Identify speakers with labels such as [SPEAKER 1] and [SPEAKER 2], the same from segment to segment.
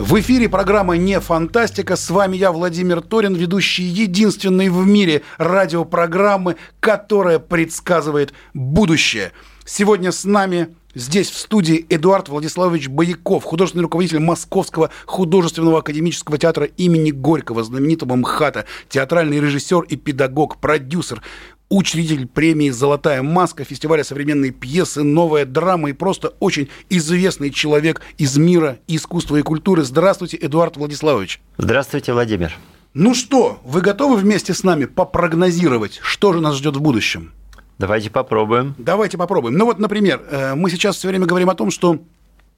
[SPEAKER 1] В эфире программа «Не фантастика». С вами я, Владимир Торин, ведущий единственной в мире радиопрограммы, которая предсказывает будущее. Сегодня с нами Здесь в студии Эдуард Владиславович Бояков, художественный руководитель Московского художественного академического театра имени Горького, знаменитого МХАТа, театральный режиссер и педагог, продюсер, учредитель премии «Золотая маска», фестиваля современной пьесы, новая драма и просто очень известный человек из мира искусства и культуры. Здравствуйте, Эдуард Владиславович.
[SPEAKER 2] Здравствуйте, Владимир.
[SPEAKER 1] Ну что, вы готовы вместе с нами попрогнозировать, что же нас ждет в будущем?
[SPEAKER 2] Давайте попробуем.
[SPEAKER 1] Давайте попробуем. Ну вот, например, э, мы сейчас все время говорим о том, что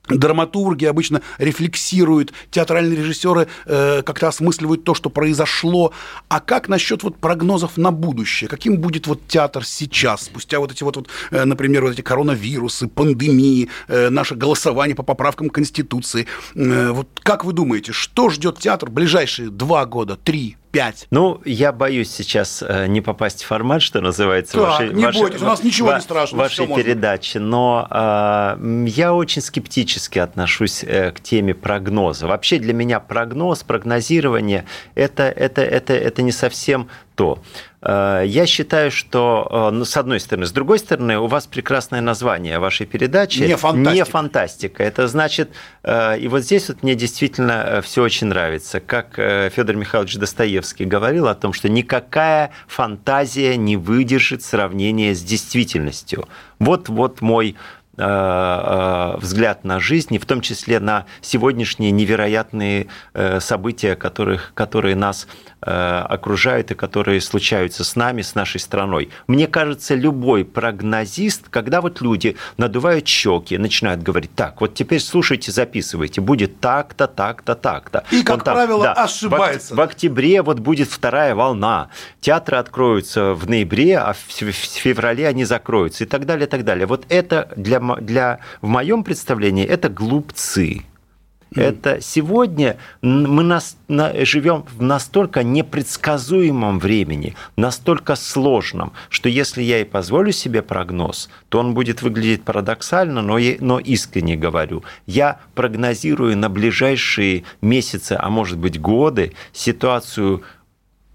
[SPEAKER 1] Драматурги обычно рефлексируют, театральные режиссеры э, как-то осмысливают то, что произошло. А как насчет вот прогнозов на будущее? Каким будет вот театр сейчас, спустя вот эти вот, вот э, например, вот эти коронавирусы, пандемии, э, наше голосование по поправкам Конституции? Э, вот как вы думаете, что ждет театр в ближайшие два года, три, 5.
[SPEAKER 2] Ну, я боюсь сейчас э, не попасть в формат, что называется,
[SPEAKER 1] так,
[SPEAKER 2] вашей,
[SPEAKER 1] не
[SPEAKER 2] вашей,
[SPEAKER 1] бойтесь, у нас ничего
[SPEAKER 2] ва,
[SPEAKER 1] не страшного.
[SPEAKER 2] вашей передачи, но э, я очень скептически отношусь э, к теме прогноза. Вообще для меня прогноз, прогнозирование это, это, это, это не совсем то. Э, я считаю, что, э, ну, с одной стороны, с другой стороны, у вас прекрасное название вашей передачи.
[SPEAKER 1] Не фантастика.
[SPEAKER 2] Не фантастика. Это значит, э, и вот здесь вот мне действительно все очень нравится, как Федор Михайлович Достоевский говорил о том, что никакая фантазия не выдержит сравнения с действительностью. Вот, вот мой взгляд на жизнь, и в том числе на сегодняшние невероятные события, которых, которые нас Э, окружают и которые случаются с нами, с нашей страной. Мне кажется, любой прогнозист, когда вот люди надувают щеки, начинают говорить, так, вот теперь слушайте, записывайте, будет так-то, так-то, так-то.
[SPEAKER 1] И, как там, правило, да, ошибается.
[SPEAKER 2] В, в октябре вот будет вторая волна, театры откроются в ноябре, а в феврале они закроются и так далее, и так далее. Вот это для, для, в моем представлении это глупцы. Это сегодня мы нас, на, живем в настолько непредсказуемом времени, настолько сложном, что если я и позволю себе прогноз, то он будет выглядеть парадоксально, но, я, но искренне говорю. Я прогнозирую на ближайшие месяцы, а может быть годы, ситуацию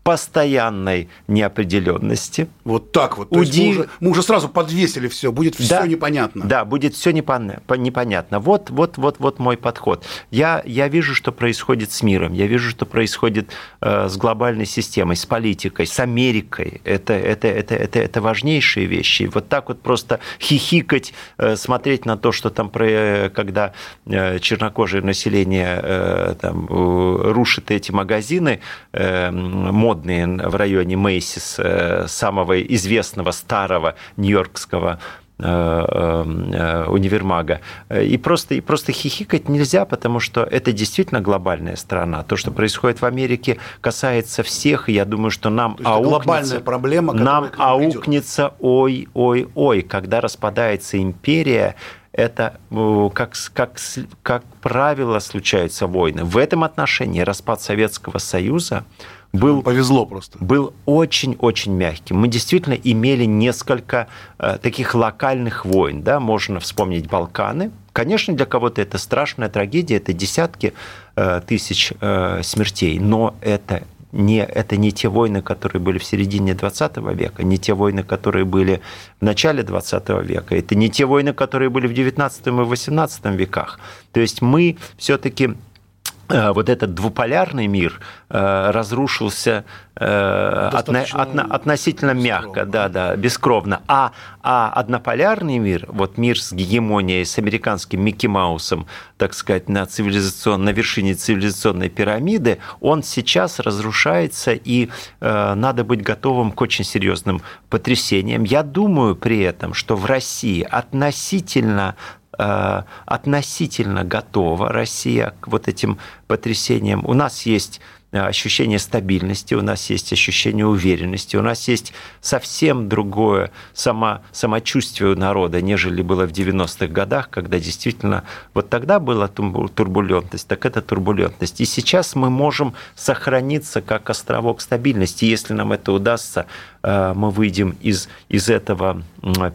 [SPEAKER 2] постоянной неопределенности.
[SPEAKER 1] Вот так вот. То Уди... мы, уже, мы уже сразу подвесили все, будет все
[SPEAKER 2] да,
[SPEAKER 1] непонятно.
[SPEAKER 2] Да, будет все непонятно. Вот, вот, вот, вот мой подход. Я, я вижу, что происходит с миром, я вижу, что происходит э, с глобальной системой, с политикой, с Америкой. Это, это, это, это, это важнейшие вещи. Вот так вот просто хихикать, э, смотреть на то, что там, про, когда э, чернокожее население э, там, э, рушит эти магазины, э, мод модные в районе Мейсис, э, самого известного старого нью-йоркского э, э, универмага. И просто, и просто хихикать нельзя, потому что это действительно глобальная страна. То, что происходит в Америке, касается всех, и я думаю, что нам аукнется,
[SPEAKER 1] глобальная проблема,
[SPEAKER 2] нам аукнется ой-ой-ой, когда распадается империя, это как, как, как правило случаются войны. В этом отношении распад Советского Союза был,
[SPEAKER 1] повезло просто.
[SPEAKER 2] Был очень-очень мягким. Мы действительно имели несколько э, таких локальных войн. Да? Можно вспомнить Балканы. Конечно, для кого-то это страшная трагедия, это десятки э, тысяч э, смертей, но это не, это не те войны, которые были в середине 20 века, не те войны, которые были в начале 20 века, это не те войны, которые были в 19 и 18 веках. То есть мы все-таки вот этот двуполярный мир э, разрушился э, отно, отно, относительно мягко, да, да, бескровно. А, а однополярный мир, вот мир с гегемонией, с американским Микки Маусом, так сказать, на, цивилизацион, на вершине цивилизационной пирамиды, он сейчас разрушается, и э, надо быть готовым к очень серьезным потрясениям. Я думаю при этом, что в России относительно Э, относительно готова Россия к вот этим потрясениям. У нас есть Э, ощущение стабильности, у нас есть ощущение уверенности, у нас есть совсем другое само, самочувствие у народа, нежели было в 90-х годах, когда действительно вот тогда была турбулентность, так это турбулентность. И сейчас мы можем сохраниться как островок стабильности. Если нам это удастся, э, мы выйдем из, из этого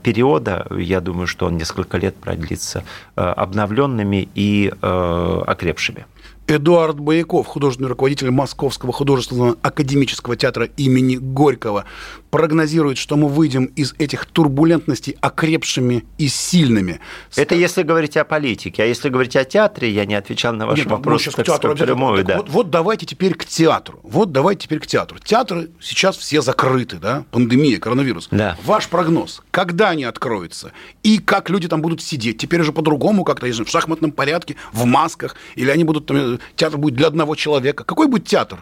[SPEAKER 2] периода, я думаю, что он несколько лет продлится, э, обновленными и окрепшими.
[SPEAKER 1] Эдуард Бояков, художественный руководитель Московского художественного академического театра имени Горького, прогнозирует, что мы выйдем из этих турбулентностей окрепшими и сильными.
[SPEAKER 2] Это если говорить о политике. А если говорить о театре, я не отвечал на ваш Нет, вопрос.
[SPEAKER 1] Ну, так к театру прямую, да. вот, вот давайте теперь к театру. Вот давайте теперь к театру. Театры сейчас все закрыты, да? Пандемия, коронавирус.
[SPEAKER 2] Да.
[SPEAKER 1] Ваш прогноз, когда они откроются? И как люди там будут сидеть? Теперь уже по-другому как-то, в шахматном порядке, в масках? Или они будут там театр будет для одного человека. Какой будет театр?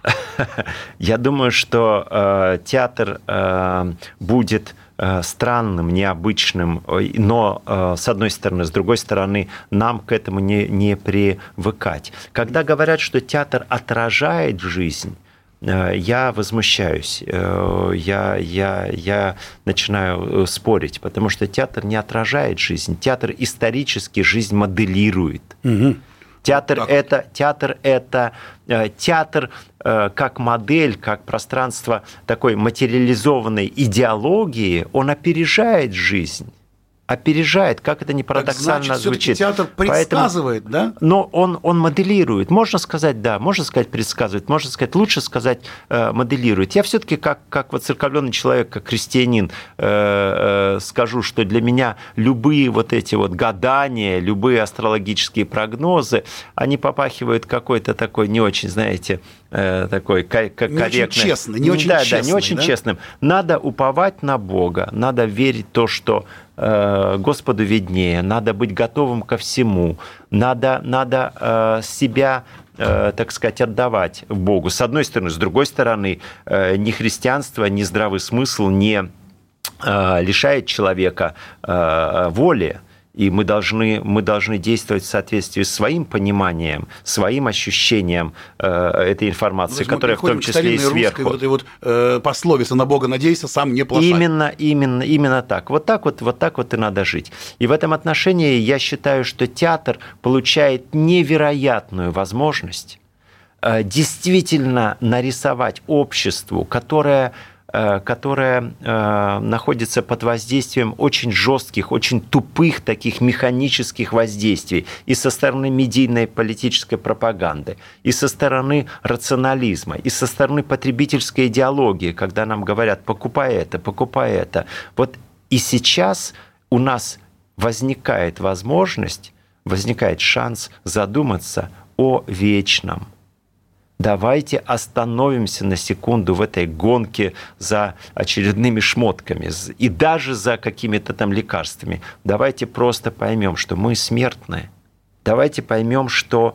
[SPEAKER 2] Я думаю, что э, театр э, будет э, странным, необычным, но с одной стороны, с другой стороны, нам к этому не, не привыкать. Когда говорят, что театр отражает жизнь, я возмущаюсь, я, я, я начинаю спорить, потому что театр не отражает жизнь, театр исторически жизнь моделирует. Угу. Театр так. это театр это э, театр э, как модель, как пространство такой материализованной идеологии, он опережает жизнь опережает, как это не парадоксально так значит, звучит.
[SPEAKER 1] театр предсказывает,
[SPEAKER 2] Поэтому, да? Но он, он моделирует. Можно сказать, да, можно сказать предсказывает, можно сказать, лучше сказать э, моделирует. Я все-таки как, как вот церковленный человек, как христианин, э, э, скажу, что для меня любые вот эти вот гадания, любые астрологические прогнозы, они попахивают какой-то такой не очень, знаете, э, такой корректный. Не очень
[SPEAKER 1] честно, не очень да, честный,
[SPEAKER 2] да, не очень
[SPEAKER 1] да?
[SPEAKER 2] честным. Надо уповать на Бога, надо верить в то, что Господу виднее, надо быть готовым ко всему, надо, надо э, себя э, так сказать, отдавать Богу. С одной стороны. С другой стороны, ни христианство, ни здравый смысл не лишает человека воли и мы должны, мы должны действовать в соответствии с своим пониманием, своим ощущением э, этой информации, ну, которая в том числе и сверху.
[SPEAKER 1] вот этой вот э, пословица «на Бога надейся, сам не плашай».
[SPEAKER 2] Именно, именно, именно так. Вот так вот, вот так вот и надо жить. И в этом отношении я считаю, что театр получает невероятную возможность э, действительно нарисовать обществу, которое которая э, находится под воздействием очень жестких, очень тупых таких механических воздействий и со стороны медийной политической пропаганды, и со стороны рационализма, и со стороны потребительской идеологии, когда нам говорят «покупай это, покупай это». Вот и сейчас у нас возникает возможность, возникает шанс задуматься о вечном – давайте остановимся на секунду в этой гонке за очередными шмотками и даже за какими-то там лекарствами. Давайте просто поймем, что мы смертные. Давайте поймем, что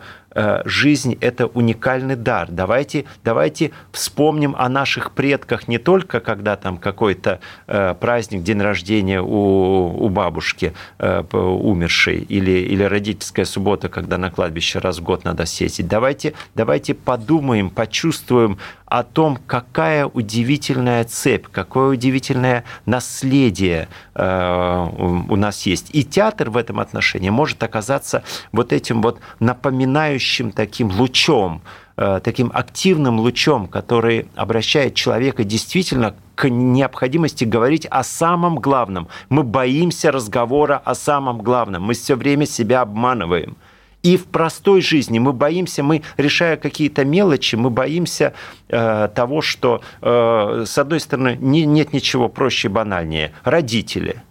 [SPEAKER 2] жизнь – это уникальный дар. Давайте, давайте вспомним о наших предках не только, когда там какой-то э, праздник, день рождения у, у бабушки э, умершей или, или родительская суббота, когда на кладбище раз в год надо съездить. Давайте, давайте подумаем, почувствуем о том, какая удивительная цепь, какое удивительное наследие у нас есть. И театр в этом отношении может оказаться вот этим вот напоминающим сияющим таким лучом, э, таким активным лучом, который обращает человека действительно к необходимости говорить о самом главном. Мы боимся разговора о самом главном. Мы все время себя обманываем. И в простой жизни мы боимся, мы решая какие-то мелочи, мы боимся э, того, что, э, с одной стороны, не, нет ничего проще и банальнее. Родители.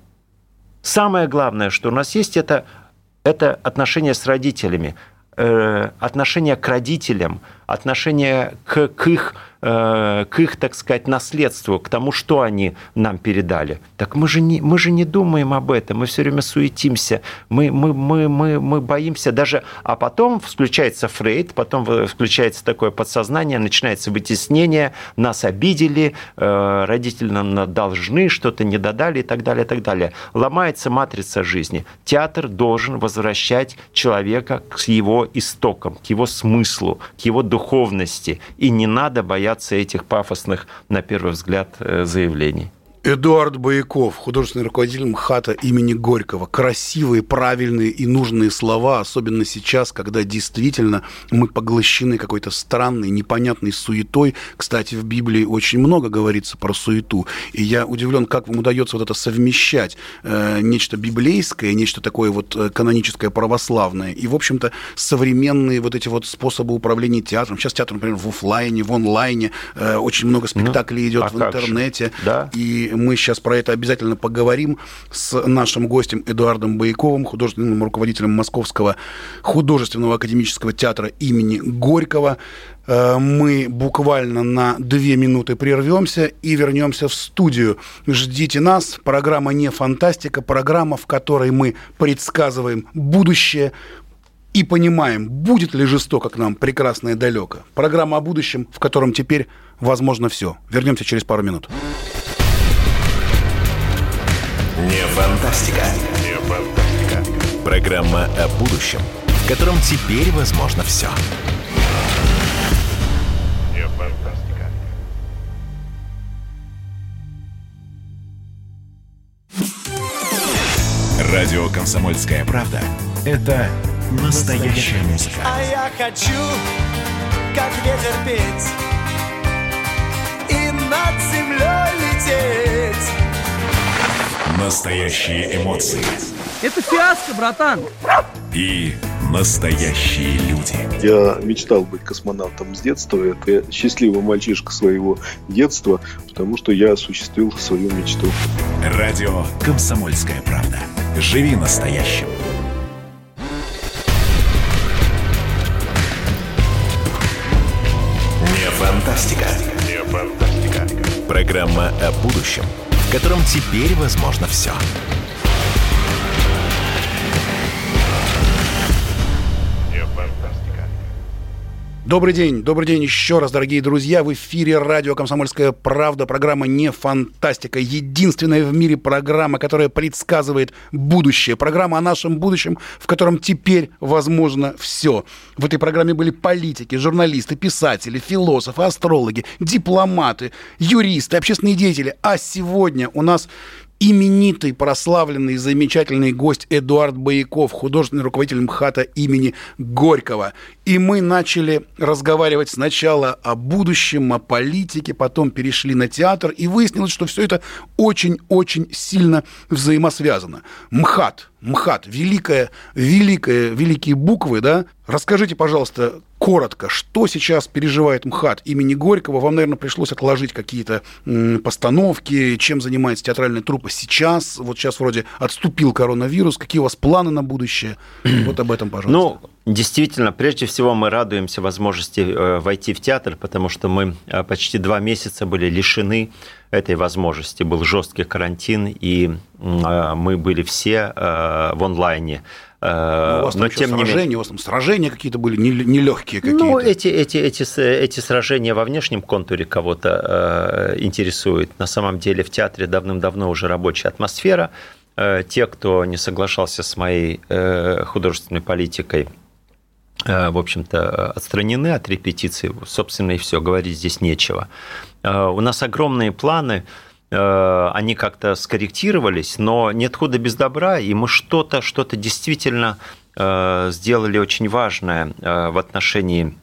[SPEAKER 2] Самое главное, что у нас есть, это, это отношения с родителями отношение к родителям, отношение к, к их Э, к их, так сказать, наследству, к тому, что они нам передали. Так мы же не, мы же не думаем об этом, мы все время суетимся, мы, мы, мы, мы, мы боимся даже... А потом включается Фрейд, потом включается такое подсознание, начинается вытеснение, нас обидели, э, родители нам должны, что-то не додали и так далее, и так далее. Ломается матрица жизни. Театр должен возвращать человека к его истокам, к его смыслу, к его духовности. И не надо бояться этих пафосных, на первый взгляд, э, заявлений.
[SPEAKER 1] Эдуард Бояков, художественный руководитель МХАТа имени Горького. Красивые, правильные и нужные слова, особенно сейчас, когда действительно мы поглощены какой-то странной, непонятной суетой. Кстати, в Библии очень много говорится про суету. И я удивлен, как вам удается вот это совмещать. Э, нечто библейское, нечто такое вот э, каноническое, православное. И, в общем-то, современные вот эти вот способы управления театром. Сейчас театр, например, в офлайне, в онлайне. Э, очень много ну, спектаклей ну, идет а в интернете.
[SPEAKER 2] Да.
[SPEAKER 1] И мы сейчас про это обязательно поговорим с нашим гостем Эдуардом Бояковым, художественным руководителем Московского художественного академического театра имени Горького. Э, мы буквально на две минуты прервемся и вернемся в студию. Ждите нас. Программа не фантастика, программа, в которой мы предсказываем будущее, и понимаем, будет ли жестоко к нам прекрасно и далеко. Программа о будущем, в котором теперь возможно все. Вернемся через пару минут.
[SPEAKER 3] Не фантастика. Не фантастика. Программа о будущем, в котором теперь возможно все. Не фантастика. Радио «Комсомольская правда» — это настоящая музыка.
[SPEAKER 4] А я хочу, как ветер петь и над землей лететь
[SPEAKER 3] Настоящие эмоции.
[SPEAKER 5] Это фиаско, братан.
[SPEAKER 3] И настоящие люди.
[SPEAKER 6] Я мечтал быть космонавтом с детства. Это счастливый мальчишка своего детства, потому что я осуществил свою мечту.
[SPEAKER 3] Радио «Комсомольская правда». Живи настоящим. Не фантастика. Не фантастика. Программа о будущем – котором теперь возможно все.
[SPEAKER 1] Добрый день, добрый день еще раз, дорогие друзья. В эфире радио «Комсомольская правда». Программа «Не фантастика». Единственная в мире программа, которая предсказывает будущее. Программа о нашем будущем, в котором теперь возможно все. В этой программе были политики, журналисты, писатели, философы, астрологи, дипломаты, юристы, общественные деятели. А сегодня у нас именитый, прославленный, замечательный гость Эдуард Бояков, художественный руководитель МХАТа имени Горького. И мы начали разговаривать сначала о будущем, о политике, потом перешли на театр, и выяснилось, что все это очень-очень сильно взаимосвязано. МХАТ, МХАТ, великая, великая, великие буквы, да? Расскажите, пожалуйста, коротко, что сейчас переживает МХАТ имени Горького? Вам, наверное, пришлось отложить какие-то постановки, чем занимается театральная труппа сейчас? Вот сейчас вроде отступил коронавирус. Какие у вас планы на будущее? Вот об этом, пожалуйста.
[SPEAKER 2] Ну, Действительно, прежде всего мы радуемся возможности э, войти в театр, потому что мы э, почти два месяца были лишены этой возможности. Был жесткий карантин, и э, мы были все в онлайне.
[SPEAKER 1] Но у вас Но, тем сражения, не менее... у вас там сражения какие-то были нелегкие какие-то.
[SPEAKER 2] Ну, эти, эти, эти, эти сражения во внешнем контуре кого-то э, интересуют. На самом деле в театре давным-давно уже рабочая атмосфера. Э, те, кто не соглашался с моей э, художественной политикой, в общем-то, отстранены от репетиции, собственно, и все, говорить здесь нечего. Э, у нас огромные планы, э, они как-то скорректировались, но нет худа без добра, и мы что-то, что-то действительно сделали очень важное в отношении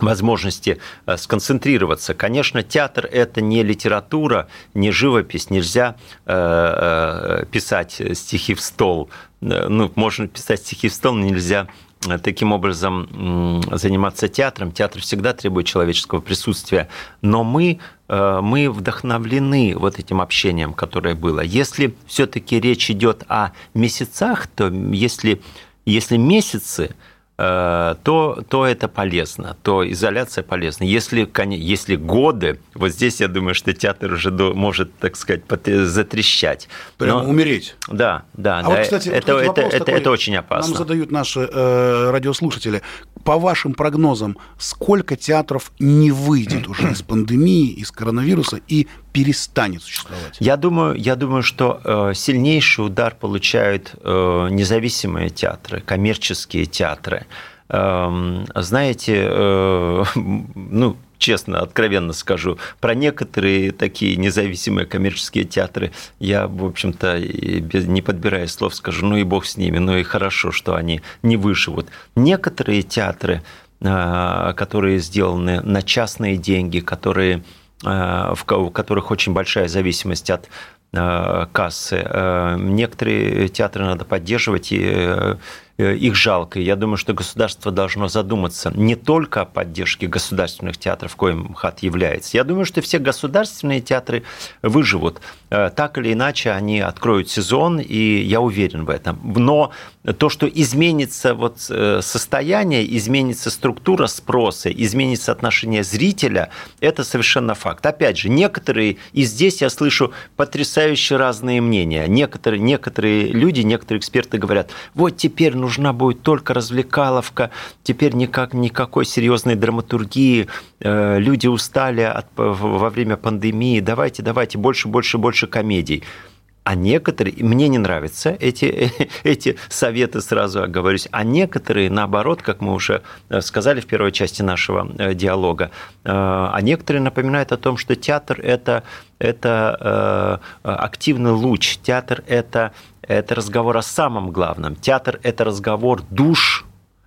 [SPEAKER 2] возможности сконцентрироваться. Конечно, театр – это не литература, не живопись. Нельзя писать стихи в стол. Ну, можно писать стихи в стол, но нельзя таким образом заниматься театром. Театр всегда требует человеческого присутствия, но мы, э, мы вдохновлены вот этим общением, которое было. Если все-таки речь идет о месяцах, то если, если месяцы то, то это полезно, то изоляция полезна. Если, если годы, вот здесь я думаю, что театр уже может, так сказать, затрещать.
[SPEAKER 1] Прямо Но, умереть.
[SPEAKER 2] Да, да.
[SPEAKER 1] А
[SPEAKER 2] да,
[SPEAKER 1] вот, кстати,
[SPEAKER 2] это,
[SPEAKER 1] вот
[SPEAKER 2] это, это,
[SPEAKER 1] такой,
[SPEAKER 2] это очень опасно.
[SPEAKER 1] Нам задают наши э, радиослушатели. По вашим прогнозам, сколько театров не выйдет уже из пандемии, из коронавируса и перестанет существовать?
[SPEAKER 2] Я думаю, я думаю что э, сильнейший удар получают э, независимые театры, коммерческие театры. Эм, знаете, э, ну, честно, откровенно скажу, про некоторые такие независимые коммерческие театры я, в общем-то, не подбирая слов, скажу, ну и бог с ними, ну и хорошо, что они не выживут. Некоторые театры, которые сделаны на частные деньги, которые в которых очень большая зависимость от э, кассы. Э, некоторые театры надо поддерживать, и Э, их жалко. Я думаю, что государство должно задуматься не только о поддержке государственных театров, коим МХАТ является. Я думаю, что все государственные театры выживут. Э, так или иначе, они откроют сезон, и я уверен в этом. Но то, что изменится вот э, состояние, изменится структура спроса, изменится отношение зрителя, это совершенно факт. Опять же, некоторые, и здесь я слышу потрясающе разные мнения. Некоторые, некоторые люди, некоторые эксперты говорят, вот теперь нужна будет только развлекаловка, теперь никак, никакой серьезной драматургии, э, люди устали от, во время пандемии, давайте, давайте, больше, больше, больше комедий. А некоторые, мне не нравятся эти, эти советы, сразу оговорюсь, а некоторые, наоборот, как мы уже э, сказали в первой части нашего э, диалога, а некоторые напоминают о том, что театр – это, это активный луч, театр – это это разговор о самом главном. Театр – это разговор душ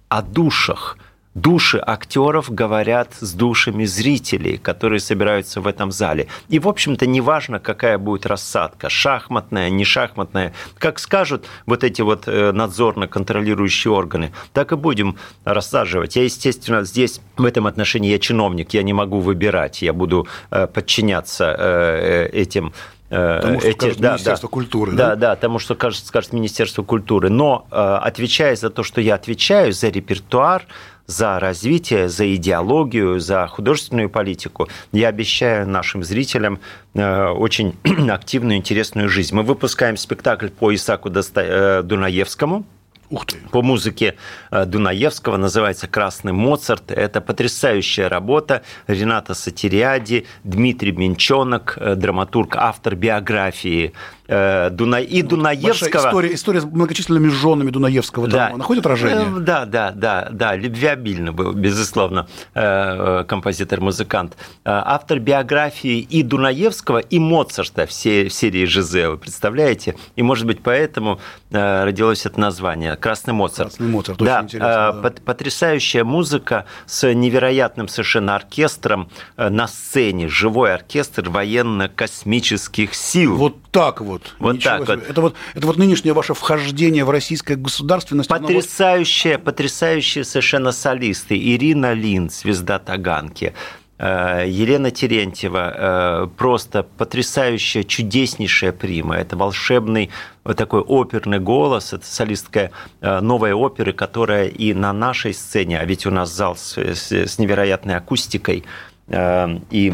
[SPEAKER 2] о душах. Души актеров говорят с душами зрителей, которые собираются в этом зале. И, в общем-то, неважно, какая будет рассадка, шахматная, не шахматная. Как скажут вот эти вот э, надзорно-контролирующие органы, так и будем рассаживать. Я, естественно, здесь в этом отношении я чиновник, я не могу выбирать, я буду э, подчиняться э, этим
[SPEAKER 1] Э, тому, что эти, скажет да, Министерство
[SPEAKER 2] да,
[SPEAKER 1] культуры.
[SPEAKER 2] Да, да, да, тому, что скажет, скажет Министерство культуры. Но отвечая за то, что я отвечаю, за репертуар, за развитие, за идеологию, за художественную политику. Я обещаю нашим зрителям э, очень активную, интересную жизнь. Мы выпускаем спектакль по Исаку Дунаевскому
[SPEAKER 1] Ух ты.
[SPEAKER 2] по музыке э, Дунаевского, называется «Красный Моцарт». Это потрясающая работа. Рената Сатириади, Дмитрий Менчонок, э, драматург, автор биографии Э, Дуна... и Дунаевского.
[SPEAKER 1] история, история с многочисленными женами Дунаевского да. там находит отражение?
[SPEAKER 2] Э, да, да, да, да, любвеобильно был, безусловно, э, композитор-музыкант. Автор биографии и Дунаевского, и Моцарта в серии Жизе, вы представляете? И, может быть, поэтому родилось это название «Красный Моцарт».
[SPEAKER 1] «Красный Моцарт», очень
[SPEAKER 2] да,
[SPEAKER 1] интересно.
[SPEAKER 2] Да. Потрясающая музыка с невероятным совершенно оркестром на сцене, живой оркестр военно-космических сил.
[SPEAKER 1] Вот так вот вот.
[SPEAKER 2] Вот так себе.
[SPEAKER 1] вот. Это вот. Это вот нынешнее ваше вхождение в российское государственность.
[SPEAKER 2] Потрясающие, вот... потрясающие совершенно солисты. Ирина Лин, звезда Таганки. Э, Елена Терентьева, э, просто потрясающая, чудеснейшая прима. Это волшебный вот такой оперный голос, это солистка э, новой оперы, которая и на нашей сцене, а ведь у нас зал с, с, с невероятной акустикой, и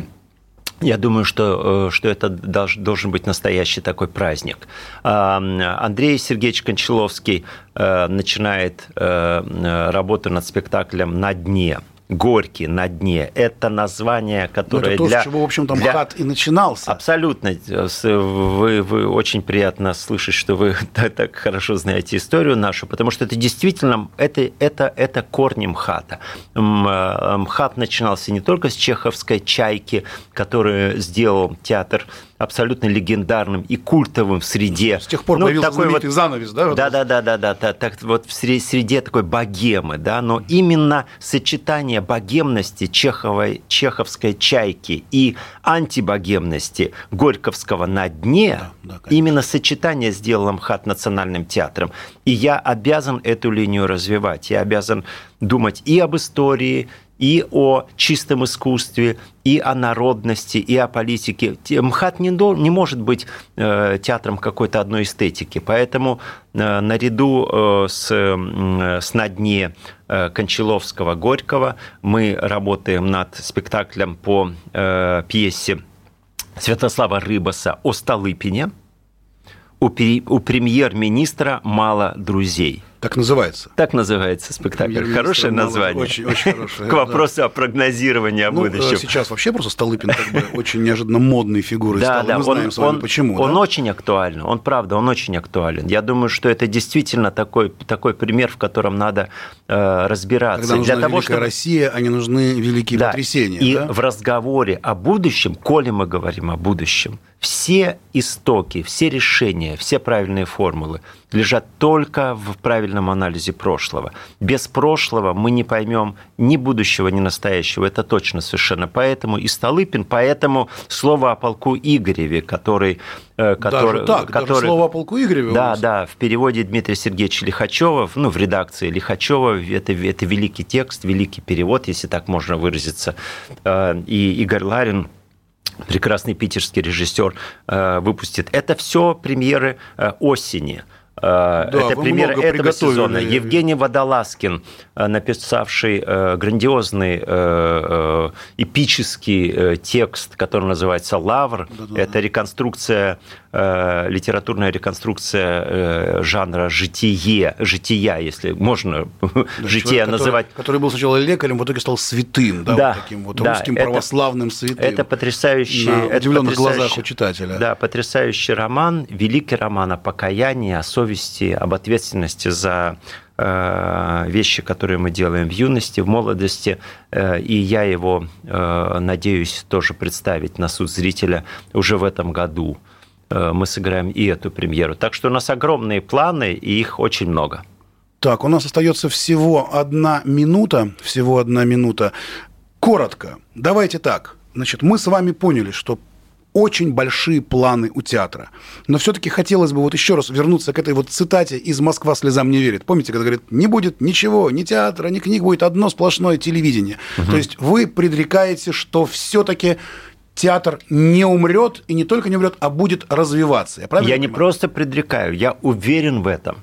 [SPEAKER 2] я думаю, что, э, что это должен быть настоящий такой праздник. Андрей Сергеевич Кончаловский э, начинает э, работу над спектаклем «На дне». Горький на дне. Это название, которое
[SPEAKER 1] Но это то,
[SPEAKER 2] для...
[SPEAKER 1] с чего, в общем-то,
[SPEAKER 2] для...
[SPEAKER 1] МХАТ и начинался.
[SPEAKER 2] Абсолютно. Вы, вы очень приятно слышать, что вы так, хорошо знаете историю нашу, потому что это действительно, это, это, это корни МХАТа. Э, МХАТ начинался не только с чеховской «Чайки», которую сделал театр абсолютно легендарным и культовым в среде.
[SPEAKER 1] С тех пор ну, появился такой вот, занавес, да?
[SPEAKER 2] Да, да, да, да, да, да, так вот в среде такой богемы, да, но именно сочетание богемности чеховой, чеховской чайки и антибогемности Горьковского на дне, да, да, именно сочетание сделало МХАТ национальным театром. И я обязан эту линию развивать, я обязан думать и об истории, и о чистом искусстве, и о народности, и о политике. МХАТ не, не может быть э, театром какой-то одной эстетики, поэтому э, наряду э, с, э, с «На дне» э, Кончаловского «Горького» мы работаем над спектаклем по э, пьесе Святослава Рыбаса о Столыпине. У, у премьер-министра мало друзей –
[SPEAKER 1] так называется.
[SPEAKER 2] Так называется спектакль. Хорошее название.
[SPEAKER 1] Очень, очень хорошее.
[SPEAKER 2] К вопросу о прогнозировании о
[SPEAKER 1] ну,
[SPEAKER 2] будущем.
[SPEAKER 1] Сейчас вообще просто Столыпин как бы очень неожиданно модной фигурой стал. Мы знаем с вами почему.
[SPEAKER 2] Он очень актуален. Он правда, он очень актуален. Я думаю, что это действительно такой, такой пример, в котором надо э, разбираться.
[SPEAKER 1] Когда нужна
[SPEAKER 2] Для того, чтобы...
[SPEAKER 1] Россия, а не нужны великие
[SPEAKER 2] да.
[SPEAKER 1] потрясения.
[SPEAKER 2] И
[SPEAKER 1] да?
[SPEAKER 2] в разговоре о будущем, коли мы говорим о будущем, все истоки, все решения, все правильные формулы лежат только в правильном анализе прошлого. Без прошлого мы не поймем ни будущего, ни настоящего. Это точно совершенно. Поэтому и Столыпин, поэтому слово о полку Игореве, который...
[SPEAKER 1] Э, который даже так, который, даже слово о полку Игореве
[SPEAKER 2] Да, да, в переводе Дмитрия Сергеевича Лихачева, ну, в редакции Лихачева, это, это великий текст, великий перевод, если так можно выразиться. Э, и Игорь Ларин прекрасный питерский режиссер э, выпустит. Это все премьеры э, осени. Э, да, это премьера этого сезона. Евгений Водолазкин, написавший грандиозный эпический текст, который называется «Лавр». Да, да, это реконструкция Э, литературная реконструкция э, жанра житие, жития, если можно да, жития называть.
[SPEAKER 1] Который, который был сначала лекарем, в итоге стал святым, да,
[SPEAKER 2] да
[SPEAKER 1] вот таким вот
[SPEAKER 2] да,
[SPEAKER 1] русским
[SPEAKER 2] это,
[SPEAKER 1] православным святым.
[SPEAKER 2] Это потрясающий...
[SPEAKER 1] На
[SPEAKER 2] это
[SPEAKER 1] удивленных глазах у читателя.
[SPEAKER 2] Да, потрясающий роман, великий роман о покаянии, о совести, об ответственности за э, вещи, которые мы делаем в юности, в молодости, и я его надеюсь тоже представить на суд зрителя уже в этом году. Э, мы сыграем и эту премьеру. Так что у нас огромные планы, и их очень много.
[SPEAKER 1] Так, у нас остается всего одна минута, всего одна минута. Коротко, давайте так. Значит, мы с вами поняли, что очень большие планы у театра. Но все-таки хотелось бы вот еще раз вернуться к этой вот цитате из «Москва слезам не верит». Помните, когда говорит, не будет ничего, ни театра, ни книг, будет одно сплошное телевидение. Угу. То есть вы предрекаете, что все-таки театр не умрет, и не только не умрет, а будет развиваться.
[SPEAKER 2] Я, правильно я не просто предрекаю, я уверен в этом.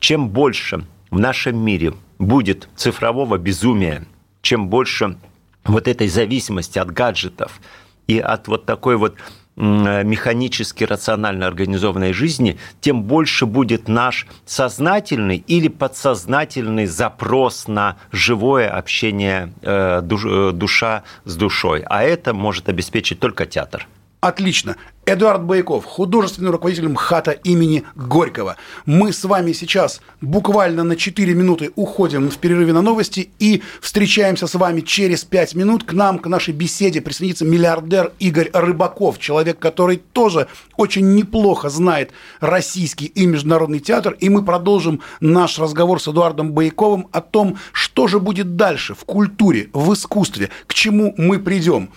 [SPEAKER 2] Чем больше в нашем мире будет цифрового безумия, чем больше вот этой зависимости от гаджетов и от вот такой вот механически рационально организованной жизни, тем больше будет наш сознательный или подсознательный запрос на живое общение э, э, душа с душой. А это может обеспечить только театр.
[SPEAKER 1] Отлично. Эдуард Байков, художественный руководитель МХАТа имени Горького. Мы с вами сейчас буквально на 4 минуты уходим в перерыве на новости и встречаемся с вами через 5 минут. К нам, к нашей беседе присоединится миллиардер Игорь Рыбаков, человек, который тоже очень неплохо знает российский и международный театр. И мы продолжим наш разговор с Эдуардом Байковым о том, что же будет дальше в культуре, в искусстве, к чему мы придем.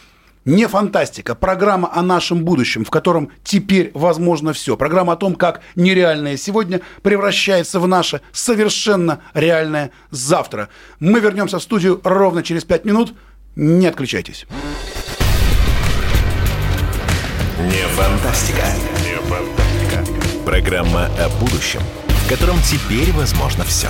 [SPEAKER 1] Не фантастика, программа о нашем будущем, в котором теперь возможно все. Программа о том, как нереальное сегодня превращается в наше совершенно реальное завтра. Мы вернемся в студию ровно через пять минут. Не отключайтесь.
[SPEAKER 3] Не фантастика. Не фантастика. Программа о будущем, в котором теперь возможно все.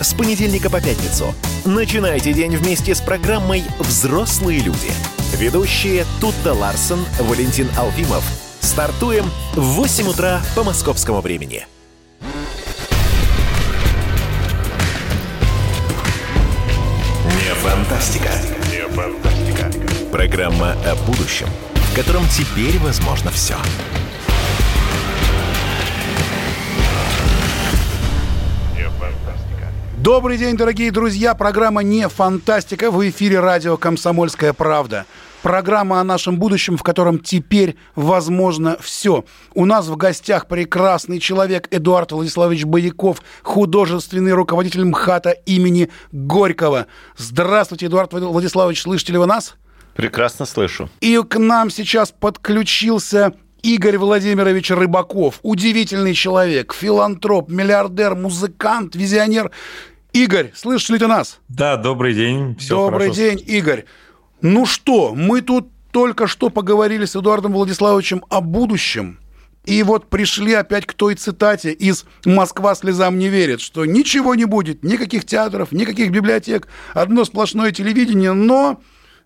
[SPEAKER 3] с понедельника по пятницу. Начинайте день вместе с программой «Взрослые люди». Ведущие Тутта Ларсон, Валентин Алфимов. Стартуем в 8 утра по московскому времени. Не фантастика. Не фантастика. Программа о будущем, в котором теперь возможно все.
[SPEAKER 1] Добрый день, дорогие друзья. Программа «Не фантастика» в эфире радио «Комсомольская правда». Программа о нашем будущем, в котором теперь возможно все. У нас в гостях прекрасный человек Эдуард Владиславович Бояков, художественный руководитель МХАТа имени Горького. Здравствуйте, Эдуард Владиславович, слышите ли вы нас?
[SPEAKER 2] Прекрасно слышу.
[SPEAKER 1] И к нам сейчас подключился Игорь Владимирович Рыбаков. Удивительный человек, филантроп, миллиардер, музыкант, визионер. Игорь, слышишь ли ты нас?
[SPEAKER 7] Да, добрый день.
[SPEAKER 1] Все добрый хорошо. день, Игорь. Ну что, мы тут только что поговорили с Эдуардом Владиславовичем о будущем. И вот пришли опять к той цитате из «Москва слезам не верит», что ничего не будет, никаких театров, никаких библиотек, одно сплошное телевидение, но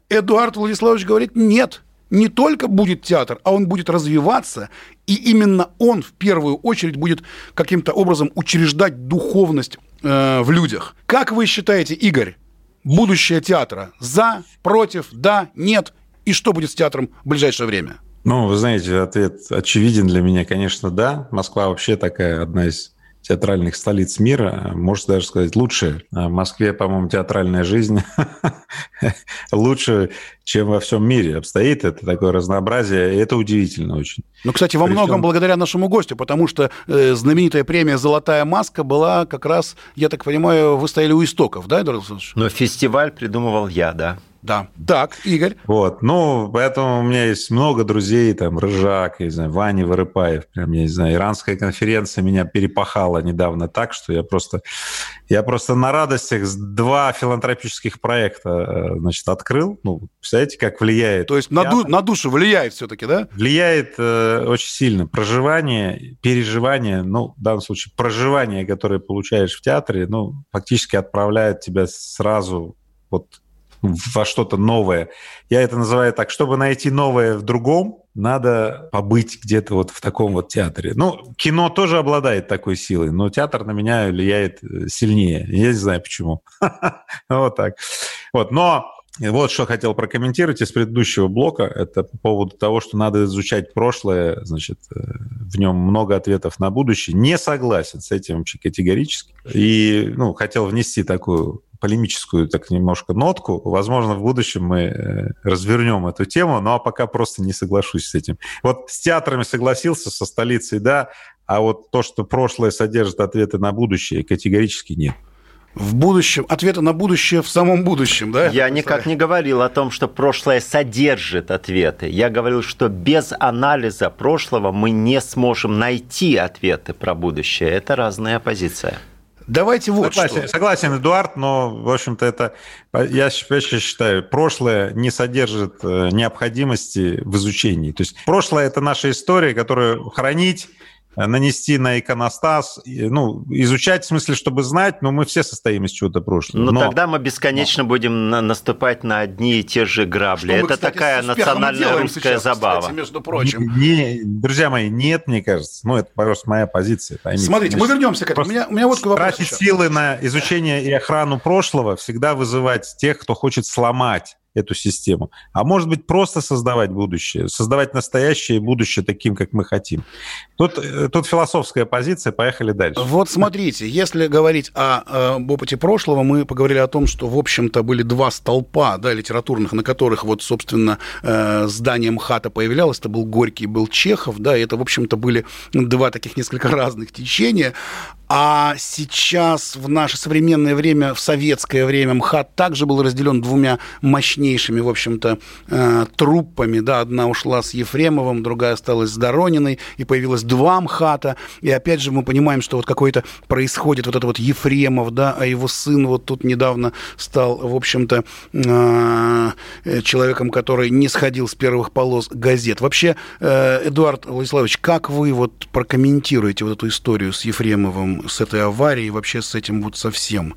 [SPEAKER 1] Эдуард Владиславович говорит «нет», не только будет театр, а он будет развиваться, и именно он в первую очередь будет каким-то образом учреждать духовность э, в людях. Как вы считаете, Игорь, будущее театра? За, против, да, нет? И что будет с театром в ближайшее время?
[SPEAKER 7] Ну, вы знаете, ответ очевиден для меня, конечно, да. Москва вообще такая одна из театральных столиц мира, можно даже сказать, лучше. В Москве, по-моему, театральная жизнь лучше, чем во всем мире обстоит. Это такое разнообразие, и это удивительно очень.
[SPEAKER 1] Ну, кстати, во многом благодаря нашему гостю, потому что э, знаменитая премия «Золотая маска» была как раз, я так понимаю, вы стояли у истоков, да, Эдуард Александрович?
[SPEAKER 2] Но фестиваль придумывал я, да.
[SPEAKER 1] Да. Так, Игорь.
[SPEAKER 7] Вот. Ну, поэтому у меня есть много друзей, там, Рыжак, я не знаю, Ваня Вырыпаев, прям, я не знаю, иранская конференция меня перепахала недавно так, что я просто, я просто на радостях два филантропических проекта, э, значит, открыл. Ну, представляете, как влияет.
[SPEAKER 1] То есть на, ду- на душу влияет все-таки, да?
[SPEAKER 7] Влияет э, очень сильно. Проживание, переживание, ну, в данном случае, проживание, которое получаешь в театре, ну, фактически отправляет тебя сразу вот во что-то новое. Я это называю так, чтобы найти новое в другом, надо побыть где-то вот в таком вот театре. Ну, кино тоже обладает такой силой, но театр на меня влияет э, сильнее. Я не знаю почему. Вот так. Вот, но вот что хотел прокомментировать из предыдущего блока. Это по поводу того, что надо изучать прошлое, значит, э, в нем много ответов на будущее. Не согласен с этим вообще категорически. И, ну, хотел внести такую полемическую так немножко нотку. Возможно, в будущем мы э, развернем эту тему, ну а пока просто не соглашусь с этим. Вот с театрами согласился, со столицей, да, а вот то, что прошлое содержит ответы на будущее, категорически нет
[SPEAKER 1] в будущем, ответы на будущее в самом будущем, да?
[SPEAKER 2] Я никак не говорил о том, что прошлое содержит ответы. Я говорил, что без анализа прошлого мы не сможем найти ответы про будущее. Это разная позиция.
[SPEAKER 1] Давайте вот
[SPEAKER 7] согласен,
[SPEAKER 1] что.
[SPEAKER 7] Согласен, Эдуард, но, в общем-то, это, я считаю, прошлое не содержит э, необходимости в изучении. То есть прошлое – это наша история, которую хранить нанести на иконостас, ну, изучать в смысле, чтобы знать, но мы все состоим из чего-то прошлого.
[SPEAKER 2] Ну, но, тогда мы бесконечно но. будем на, наступать на одни и те же грабли. Что Это мы, кстати, такая национальная русская сейчас, забава. Кстати,
[SPEAKER 1] между прочим.
[SPEAKER 7] Не, друзья мои, нет, мне кажется. Ну, это просто моя позиция.
[SPEAKER 1] Поймите. Смотрите, мы вернемся к этому. У меня, у меня вот вопрос
[SPEAKER 7] Тратить силы на изучение и охрану прошлого всегда вызывать тех, кто хочет сломать эту систему. А может быть, просто создавать будущее, создавать настоящее будущее таким, как мы хотим. Тут, э, тут философская позиция, поехали дальше.
[SPEAKER 1] Вот смотрите, если говорить о, э, об опыте прошлого, мы поговорили о том, что, в общем-то, были два столпа да, литературных, на которых, вот, собственно, э, здание МХАТа появлялось. Это был Горький, был Чехов, да, и это, в общем-то, были два таких несколько разных течения. А сейчас, в наше современное время, в советское время, МХАТ также был разделен двумя мощнейшими, в общем-то, э, труппами. Да, одна ушла с Ефремовым, другая осталась с Дорониной, и появилось два МХАТа. И опять же мы понимаем, что вот какой-то происходит вот это вот Ефремов, да, а его сын вот тут недавно стал, в общем-то, э, человеком, который не сходил с первых полос газет. Вообще, э, Эдуард Владиславович, как вы вот прокомментируете вот эту историю с Ефремовым с этой аварией, вообще с этим вот совсем?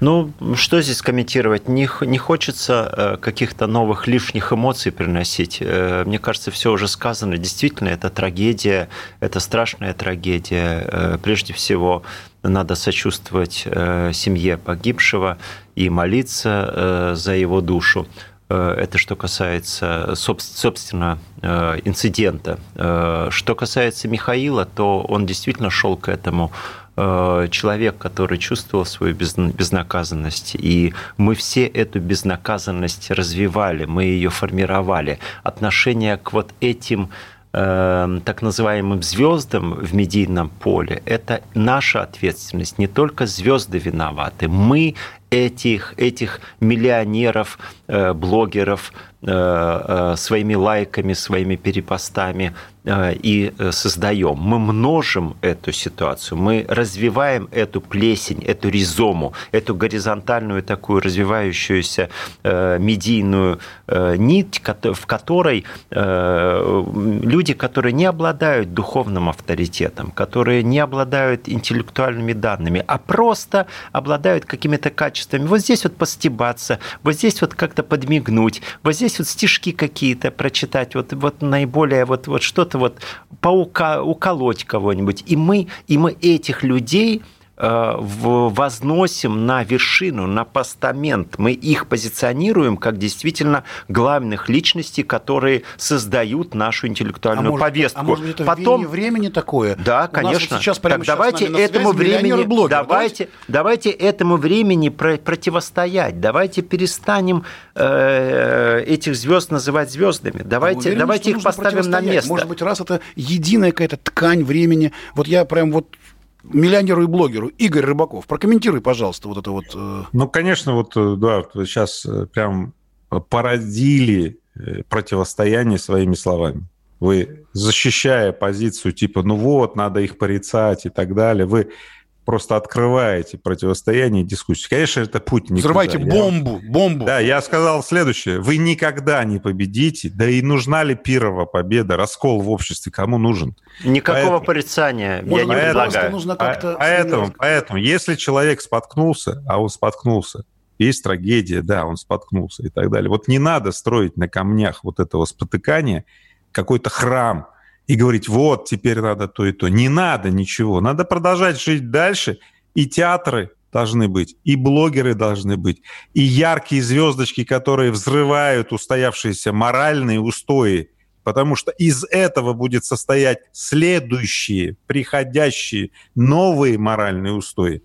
[SPEAKER 2] Ну, что здесь комментировать? Не, не хочется э, каких-то новых лишних эмоций приносить. Э, мне кажется, все уже сказано. Действительно, это трагедия, это страшная трагедия. Э, прежде всего, надо сочувствовать семье погибшего и молиться за его душу. Это что касается, собственно, инцидента. Что касается Михаила, то он действительно шел к этому человек, который чувствовал свою безнаказанность, и мы все эту безнаказанность развивали, мы ее формировали. Отношение к вот этим э, так называемым звездам в медийном поле, это наша ответственность. Не только звезды виноваты, мы этих, этих миллионеров, э, блогеров своими лайками, своими перепостами Э, и э, создаем. Мы множим эту ситуацию, мы развиваем эту плесень, эту ризому, эту горизонтальную такую развивающуюся э, медийную нить, в которой люди, которые не обладают духовным авторитетом, которые не обладают интеллектуальными данными, а просто обладают какими-то качествами. Вот здесь вот постебаться, вот здесь вот как-то подмигнуть, вот здесь вот стишки какие-то прочитать, вот, вот наиболее вот, вот что-то вот паука, уколоть кого-нибудь. И мы, и мы этих людей возносим на вершину, на постамент. Мы их позиционируем как действительно главных личностей, которые создают нашу интеллектуальную а может, повестку. А
[SPEAKER 1] может это Потом... времени такое?
[SPEAKER 2] Да, У конечно. сейчас так давайте этому времени, давайте, давайте этому времени про противостоять. Давайте перестанем э, этих звезд называть звездами. Давайте, уверены, давайте их поставим на место.
[SPEAKER 1] Может быть, раз это единая какая-то ткань времени. Вот я прям вот миллионеру и блогеру Игорь Рыбаков. Прокомментируй, пожалуйста, вот это вот. Э,
[SPEAKER 7] ну, конечно, вот, Эдуард, вы сейчас э, прям породили э, противостояние своими словами. Вы, защищая позицию типа, ну вот, надо их порицать и так далее, вы просто открываете противостояние и дискуссии. Конечно, это путь никуда.
[SPEAKER 1] Взрывайте бомбу, бомбу.
[SPEAKER 7] Да, я сказал следующее. Вы никогда не победите, да и нужна ли пирова победа, раскол в обществе, кому нужен?
[SPEAKER 2] Никакого поэтому, порицания я не предлагаю.
[SPEAKER 7] Нужно как-то поэтому, поэтому, если человек споткнулся, а он споткнулся, есть трагедия, да, он споткнулся и так далее. Вот не надо строить на камнях вот этого спотыкания какой-то храм, и говорить, вот, теперь надо то и то. Не надо ничего. Надо продолжать жить дальше. И театры должны быть, и блогеры должны быть, и яркие звездочки, которые взрывают устоявшиеся моральные устои, потому что из этого будет состоять следующие, приходящие, новые моральные устои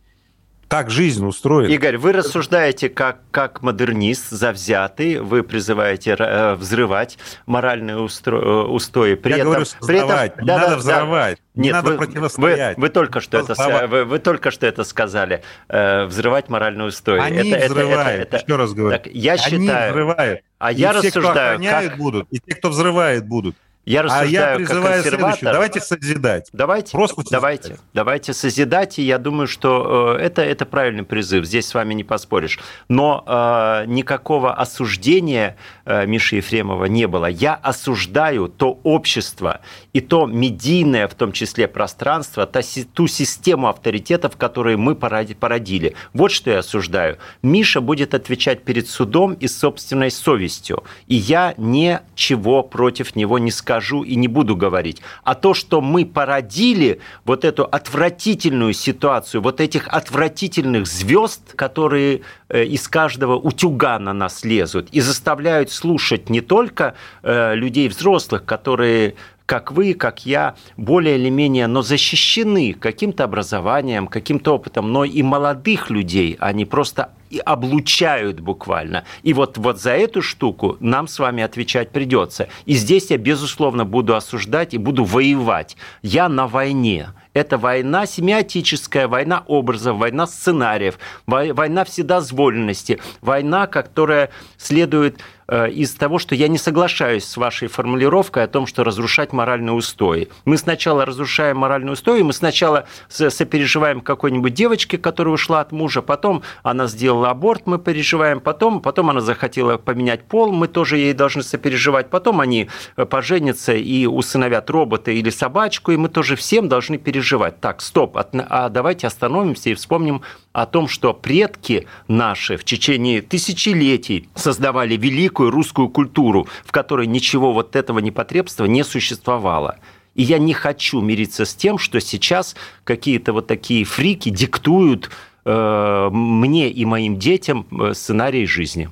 [SPEAKER 7] так жизнь устроена.
[SPEAKER 2] Игорь, вы рассуждаете как, как модернист, завзятый, вы призываете э, взрывать моральные устро... Э, устои.
[SPEAKER 7] При Я этом, говорю, при этом, не да, надо да, взрывать. Да. Нет, надо
[SPEAKER 2] вы, противостоять. Вы, вы, только что это, вы, вы только что это сказали. Э, взрывать моральные устои.
[SPEAKER 7] Они это, взрывают, это, это, еще раз говорю. Так,
[SPEAKER 2] я
[SPEAKER 7] Они
[SPEAKER 2] считаю,
[SPEAKER 7] взрывают.
[SPEAKER 2] А и я
[SPEAKER 7] те,
[SPEAKER 2] рассуждаю,
[SPEAKER 7] кто охраняют, как... будут, и те, кто взрывает, будут.
[SPEAKER 2] Я рассуждаю а я призываю как следующее.
[SPEAKER 7] Давайте созидать.
[SPEAKER 2] Давайте, Просто давайте, созидать. давайте созидать. И я думаю, что э, это, это правильный призыв. Здесь с вами не поспоришь. Но э, никакого осуждения э, Миши Ефремова не было. Я осуждаю то общество и то медийное, в том числе пространство, та, ту систему авторитетов, которые мы породили. Вот что я осуждаю. Миша будет отвечать перед судом и собственной совестью. И я ничего против него не скажу скажу и не буду говорить. А то, что мы породили вот эту отвратительную ситуацию, вот этих отвратительных звезд, которые э, из каждого утюга на нас лезут и заставляют слушать не только э, людей взрослых, которые как вы, как я, более или менее, но защищены каким-то образованием, каким-то опытом, но и молодых людей, они просто и облучают буквально. И вот, вот за эту штуку нам с вами отвечать придется. И здесь я, безусловно, буду осуждать и буду воевать. Я на войне. Это война семиотическая, война образов, война сценариев, война вседозволенности, война, которая следует из того, что я не соглашаюсь с вашей формулировкой о том, что разрушать моральные устои. Мы сначала разрушаем моральные устои, мы сначала сопереживаем какой-нибудь девочке, которая ушла от мужа, потом она сделала аборт, мы переживаем, потом, потом она захотела поменять пол, мы тоже ей должны сопереживать, потом они э, поженятся и усыновят робота или собачку, и мы тоже всем должны переживать. Так, стоп, а давайте остановимся и вспомним о том, что предки наши в течение тысячелетий создавали великую русскую культуру, в которой ничего вот этого непотребства не существовало. И я не хочу мириться с тем, что сейчас какие-то вот такие фрики диктуют э, мне и моим детям э, сценарий жизни.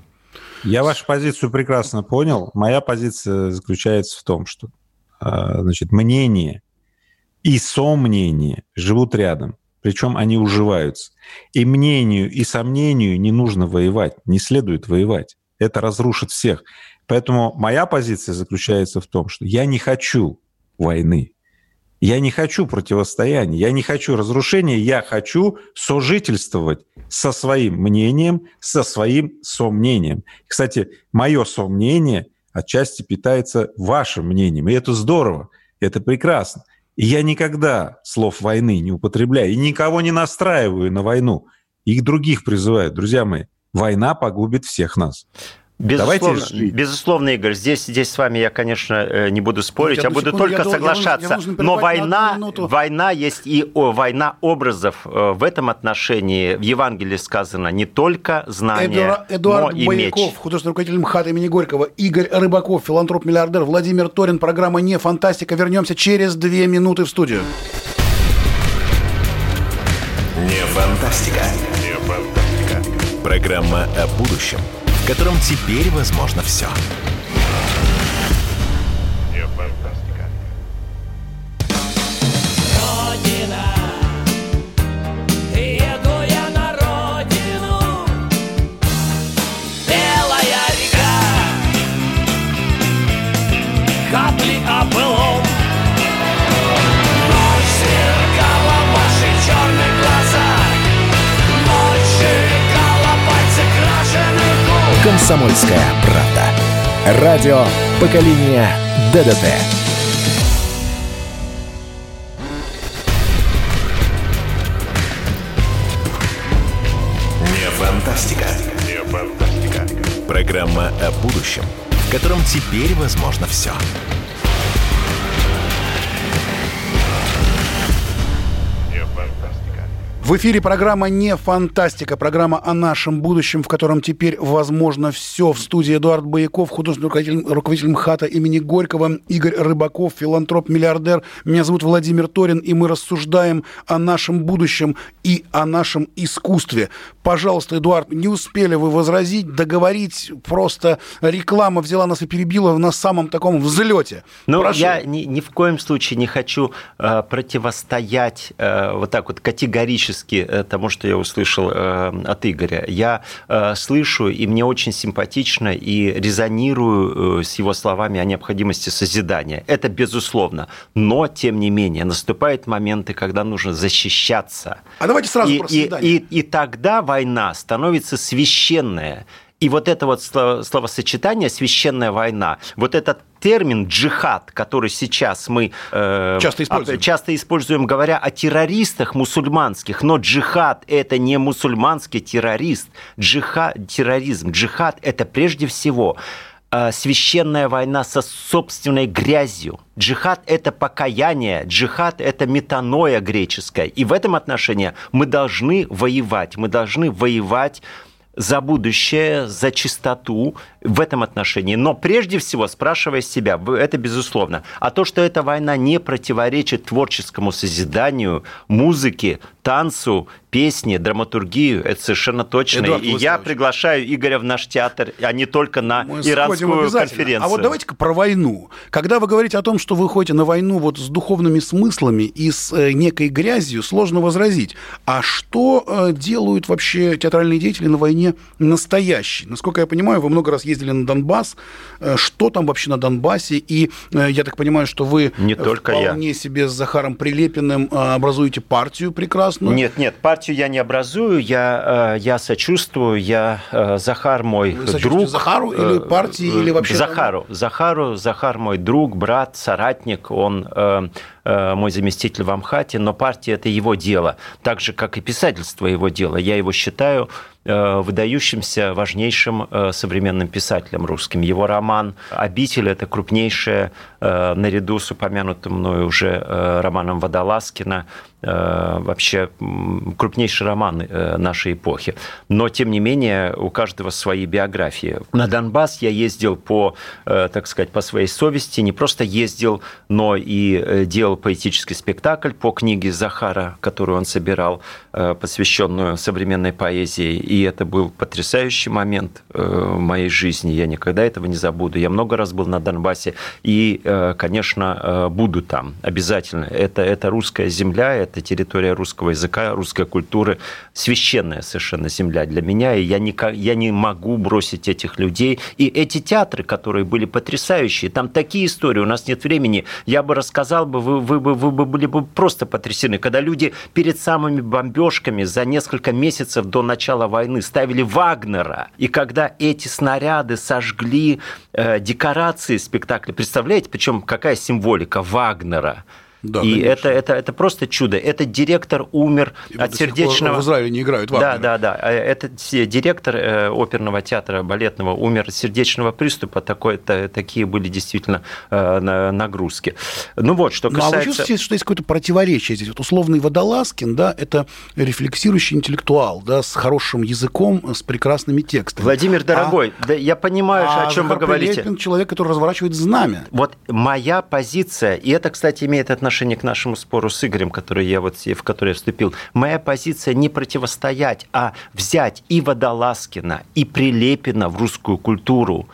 [SPEAKER 7] Я вашу позицию прекрасно понял. Моя позиция заключается в том, что э, значит, мнение и сомнение живут рядом. Причем они уживаются. И мнению, и сомнению не нужно воевать, не следует воевать. Это разрушит всех. Поэтому моя позиция заключается в том, что я не хочу войны. Я не хочу противостояния, я не хочу разрушения, я хочу сожительствовать со своим мнением, со своим сомнением. Кстати, мое сомнение отчасти питается вашим мнением, и это здорово, это прекрасно. И я никогда слов войны не употребляю, и никого не настраиваю на войну. И других призываю. Друзья мои, война погубит всех нас.
[SPEAKER 2] Безусловно, безусловно, Игорь, здесь, здесь с вами я, конечно, э, не буду спорить, я буду только я соглашаться. Я я Но война, война есть и о, война образов. Э, в этом отношении в Евангелии сказано не только знание,
[SPEAKER 1] Эдуард, Эдуард
[SPEAKER 2] но и
[SPEAKER 1] Бояков,
[SPEAKER 2] меч.
[SPEAKER 1] художественный руководитель МХАТ имени Горького, Игорь Рыбаков, филантроп-миллиардер, Владимир Торин, программа «Не фантастика». Вернемся через две минуты в студию.
[SPEAKER 3] Не фантастика. Не фантастика. Программа о будущем – котором теперь возможно все. Комсомольская правда. Радио поколения ДДТ. Не фантастика. Не фантастика. Программа о будущем, в котором теперь возможно все.
[SPEAKER 1] В эфире программа «Не фантастика», программа о нашем будущем, в котором теперь возможно все. В студии Эдуард Бояков, художественный руководитель, руководитель МХАТа имени Горького, Игорь Рыбаков, филантроп-миллиардер. Меня зовут Владимир Торин, и мы рассуждаем о нашем будущем и о нашем искусстве. Пожалуйста, Эдуард, не успели вы возразить, договорить, просто реклама взяла нас и перебила на самом таком взлете.
[SPEAKER 2] Ну,
[SPEAKER 1] Прошу.
[SPEAKER 2] я ни, ни в коем случае не хочу э, противостоять э, вот так вот категорически э, тому, что я услышал э, от Игоря. Я э, слышу, и мне очень симпатично, и резонирую с его словами о необходимости созидания. Это безусловно. Но, тем не менее, наступают моменты, когда нужно защищаться.
[SPEAKER 1] А давайте сразу
[SPEAKER 2] и,
[SPEAKER 1] про
[SPEAKER 2] и,
[SPEAKER 1] созидание.
[SPEAKER 2] и, и тогда война становится священная. И вот это вот слово- словосочетание «священная война», вот этот термин «джихад», который сейчас мы э,
[SPEAKER 1] Часто используем.
[SPEAKER 2] об- часто используем, говоря о террористах мусульманских, но джихад – это не мусульманский террорист. Джихад, терроризм, джихад – это прежде всего э, священная война со собственной грязью. Джихад – это покаяние, джихад – это метаноя греческая. И в этом отношении мы должны воевать, мы должны воевать за будущее, за чистоту в этом отношении. Но прежде всего, спрашивая себя, это безусловно. А то, что эта война не противоречит творческому созиданию, музыке, танцу, песне, драматургию, это совершенно точно.
[SPEAKER 1] Эдуард
[SPEAKER 2] И я приглашаю Игоря в наш театр, а не только на
[SPEAKER 1] Мы
[SPEAKER 2] иранскую конференцию.
[SPEAKER 1] А вот давайте-ка про войну. Когда вы говорите о том, что вы ходите на войну вот с духовными смыслами и с э, некой грязью, сложно возразить. А что э, делают вообще театральные деятели на войне настоящие? Насколько я понимаю, вы много раз ездили на Донбасс. Э, что там вообще на Донбассе? И э, я так понимаю, что вы
[SPEAKER 2] Не только я.
[SPEAKER 1] вполне себе с Захаром Прилепиным э, образуете партию прекрасную.
[SPEAKER 2] Нет, нет, партию я не образую, я, я сочувствую, я Захар мой
[SPEAKER 1] Вы
[SPEAKER 2] друг.
[SPEAKER 1] Захару или партии, или вообще
[SPEAKER 2] Захару, Захару, Захар мой друг, брат, соратник, он мой заместитель в Амхате, но партия это его дело, так же как и писательство его дело. Я его считаю э, выдающимся, важнейшим э, современным писателем русским. Его роман «Обитель» – это крупнейшая, э, наряду с упомянутым мною уже э, романом Водолазкина, э, вообще м, крупнейший роман э, нашей эпохи. Но, тем не менее, у каждого свои биографии. На Донбасс я ездил по, э, так сказать, по своей совести, не просто ездил, но и э, делал поэтический спектакль по книге Захара, которую он собирал, посвященную современной поэзии. И это был потрясающий момент в моей жизни. Я никогда этого не забуду. Я много раз был на Донбассе и, конечно, буду там обязательно. Это, это русская земля, это территория русского языка, русской культуры, священная совершенно земля для меня, и я не, я не могу бросить этих людей. И эти театры, которые были потрясающие, там такие истории, у нас нет времени, я бы рассказал бы, вы, вы, вы, вы бы были бы просто потрясены, когда люди перед самыми бомбежками за несколько месяцев до начала войны ставили Вагнера, и когда эти снаряды сожгли э, декорации спектакля, представляете, причем какая символика Вагнера,
[SPEAKER 1] Да,
[SPEAKER 2] и
[SPEAKER 1] конечно.
[SPEAKER 2] это, это, это просто чудо. Этот директор умер
[SPEAKER 1] И
[SPEAKER 2] от
[SPEAKER 1] до сих пор
[SPEAKER 2] сердечного...
[SPEAKER 1] В Израиле не играют
[SPEAKER 2] Да,
[SPEAKER 1] Вагнера.
[SPEAKER 2] да, да. Э, Этот директор э, оперного театра балетного умер от сердечного приступа. Такое, та- такие были действительно э, на- нагрузки. Ну вот, что
[SPEAKER 1] Ну, а вы
[SPEAKER 2] касается...
[SPEAKER 1] чувствуете, что есть какое-то противоречие здесь? Вот условный Водолазкин, да, это рефлексирующий интеллектуал, да, с хорошим языком, с прекрасными текстами.
[SPEAKER 2] Владимир, дорогой, да, я понимаю,
[SPEAKER 1] а
[SPEAKER 2] о чем вы говорите.
[SPEAKER 1] Прилепин человек, который разворачивает знамя.
[SPEAKER 2] Вот моя позиция, и это, кстати, имеет отношение к нашему спору с Игорем, который я вот, в который я вступил. Моя позиция не противостоять, а взять и Водолазкина, и Прилепина в русскую культуру.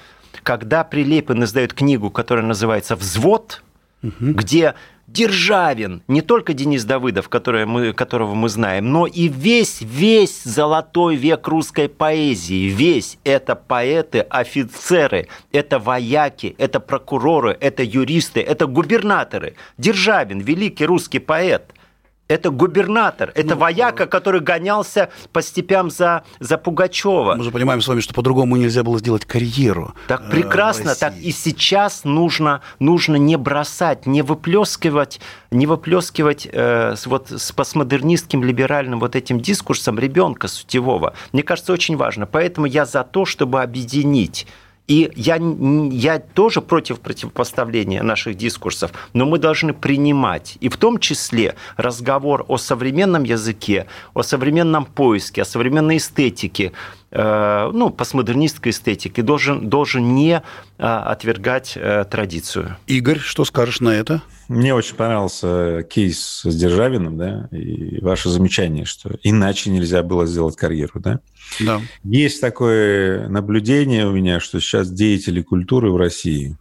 [SPEAKER 2] Когда Прилепин издает книгу, которая называется «Взвод», где Державин, не только Денис Давыдов, который мы, которого мы знаем, но и весь, весь золотой век русской поэзии, весь. Это поэты, офицеры, это вояки, это прокуроры, это юристы, это губернаторы. Державин, великий русский поэт, это губернатор, это вояка, который гонялся по степям за, за Пугачева.
[SPEAKER 1] Мы же понимаем с вами, что по-другому нельзя было сделать карьеру.
[SPEAKER 2] Так
[SPEAKER 1] э,
[SPEAKER 2] прекрасно, так и сейчас нужно, нужно не бросать, не выплескивать, не выплескивать э, вот, с постмодернистским либеральным вот этим дискурсом ребенка сутевого. Мне кажется, очень важно. Поэтому я за то, чтобы объединить и я, я тоже против противопоставления наших дискурсов, но мы должны принимать, и в том числе разговор о современном языке, о современном поиске, о современной эстетике, ну, постмодернистской эстетике, должен, должен не э, отвергать э, традицию.
[SPEAKER 1] Игорь, что скажешь на это?
[SPEAKER 7] Мне очень понравился кейс с Державиным, да, и ваше замечание, что иначе нельзя было сделать карьеру, да.
[SPEAKER 1] Да.
[SPEAKER 7] Есть такое наблюдение у меня, что сейчас деятели культуры в России,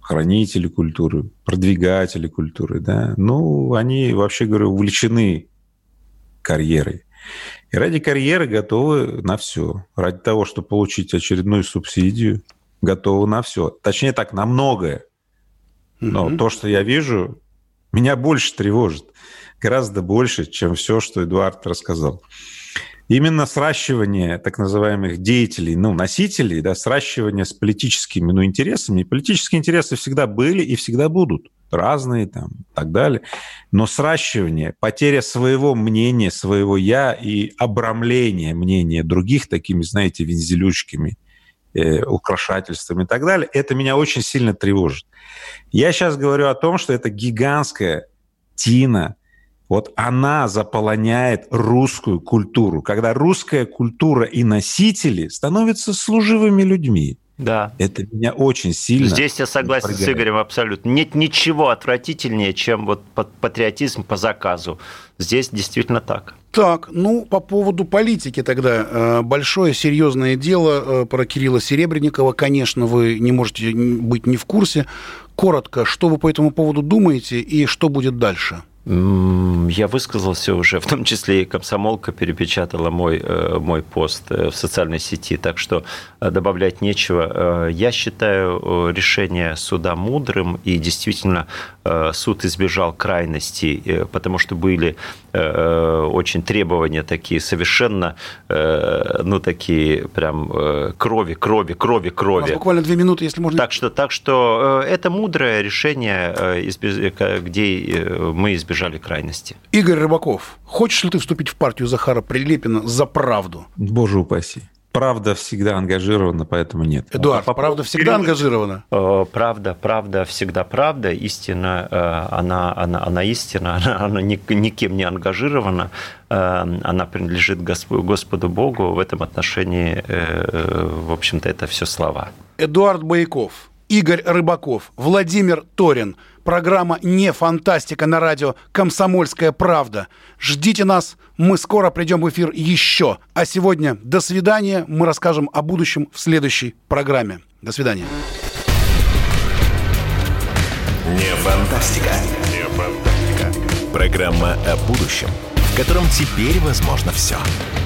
[SPEAKER 7] хранители культуры, продвигатели культуры, да, ну, они, вообще говоря, увлечены карьерой. И ради карьеры готовы на все. Ради того, чтобы получить очередную субсидию, готовы на все. Точнее так, на многое. Но
[SPEAKER 1] Мгм.
[SPEAKER 7] то, что я вижу, меня больше тревожит. Гораздо больше, чем все, что Эдуард рассказал. Именно сращивание так называемых деятелей, ну, носителей, да, сращивание с политическими ну, интересами. И политические интересы всегда были и всегда будут. Разные там и так далее. Но сращивание, потеря своего мнения, своего «я» и обрамление мнения других такими, знаете, вензелючками, э, украшательствами и так далее, это меня очень сильно тревожит. Я сейчас говорю о том, что это гигантская тина, вот она заполоняет русскую культуру, когда русская культура и носители становятся служивыми людьми.
[SPEAKER 2] Да.
[SPEAKER 7] Это меня очень сильно...
[SPEAKER 2] Здесь я согласен с. Игорем абсолютно. Нет ничего отвратительнее, чем вот пат- патриотизм по заказу. Здесь действительно так.
[SPEAKER 1] Так, ну, по поводу политики тогда. Э, Большое серьезное дело э, про Кирилла Серебренникова. Конечно, вы не можете быть не в курсе. Коротко, что вы по этому поводу думаете и что будет дальше?
[SPEAKER 2] Я высказался уже, в том числе и комсомолка перепечатала мой, э, мой пост э, в социальной сети, так что э, добавлять нечего. Я считаю решение суда мудрым, и действительно суд избежал крайностей, потому что были очень требования такие совершенно, ну, такие прям э, крови, крови, крови,
[SPEAKER 1] У нас
[SPEAKER 2] крови.
[SPEAKER 1] буквально две минуты, если можно.
[SPEAKER 2] Так что, так что это мудрое решение, где мы избежали крайности.
[SPEAKER 1] Игорь Рыбаков, хочешь ли ты вступить в партию Захара Прилепина за правду?
[SPEAKER 7] Боже упаси. Правда всегда ангажирована, поэтому нет.
[SPEAKER 1] Эдуард,
[SPEAKER 7] По
[SPEAKER 1] правда всегда ангажирована?
[SPEAKER 2] Э, Правда, правда, всегда правда. Истина, э, она, она, она истина, она, она ни- никем не ангажирована. Э, Она принадлежит Госп- Господу Богу. В этом отношении, в общем-то, это все слова.
[SPEAKER 1] Эдуард Бояков, Игорь Рыбаков, Владимир Торин. Программа «Не фантастика» на радио «Комсомольская правда». Ждите нас, мы скоро придем в эфир еще. А сегодня до свидания, мы расскажем о будущем в следующей программе. До свидания.
[SPEAKER 3] Не фантастика. Не фантастика. Программа о будущем, в котором теперь возможно все. Не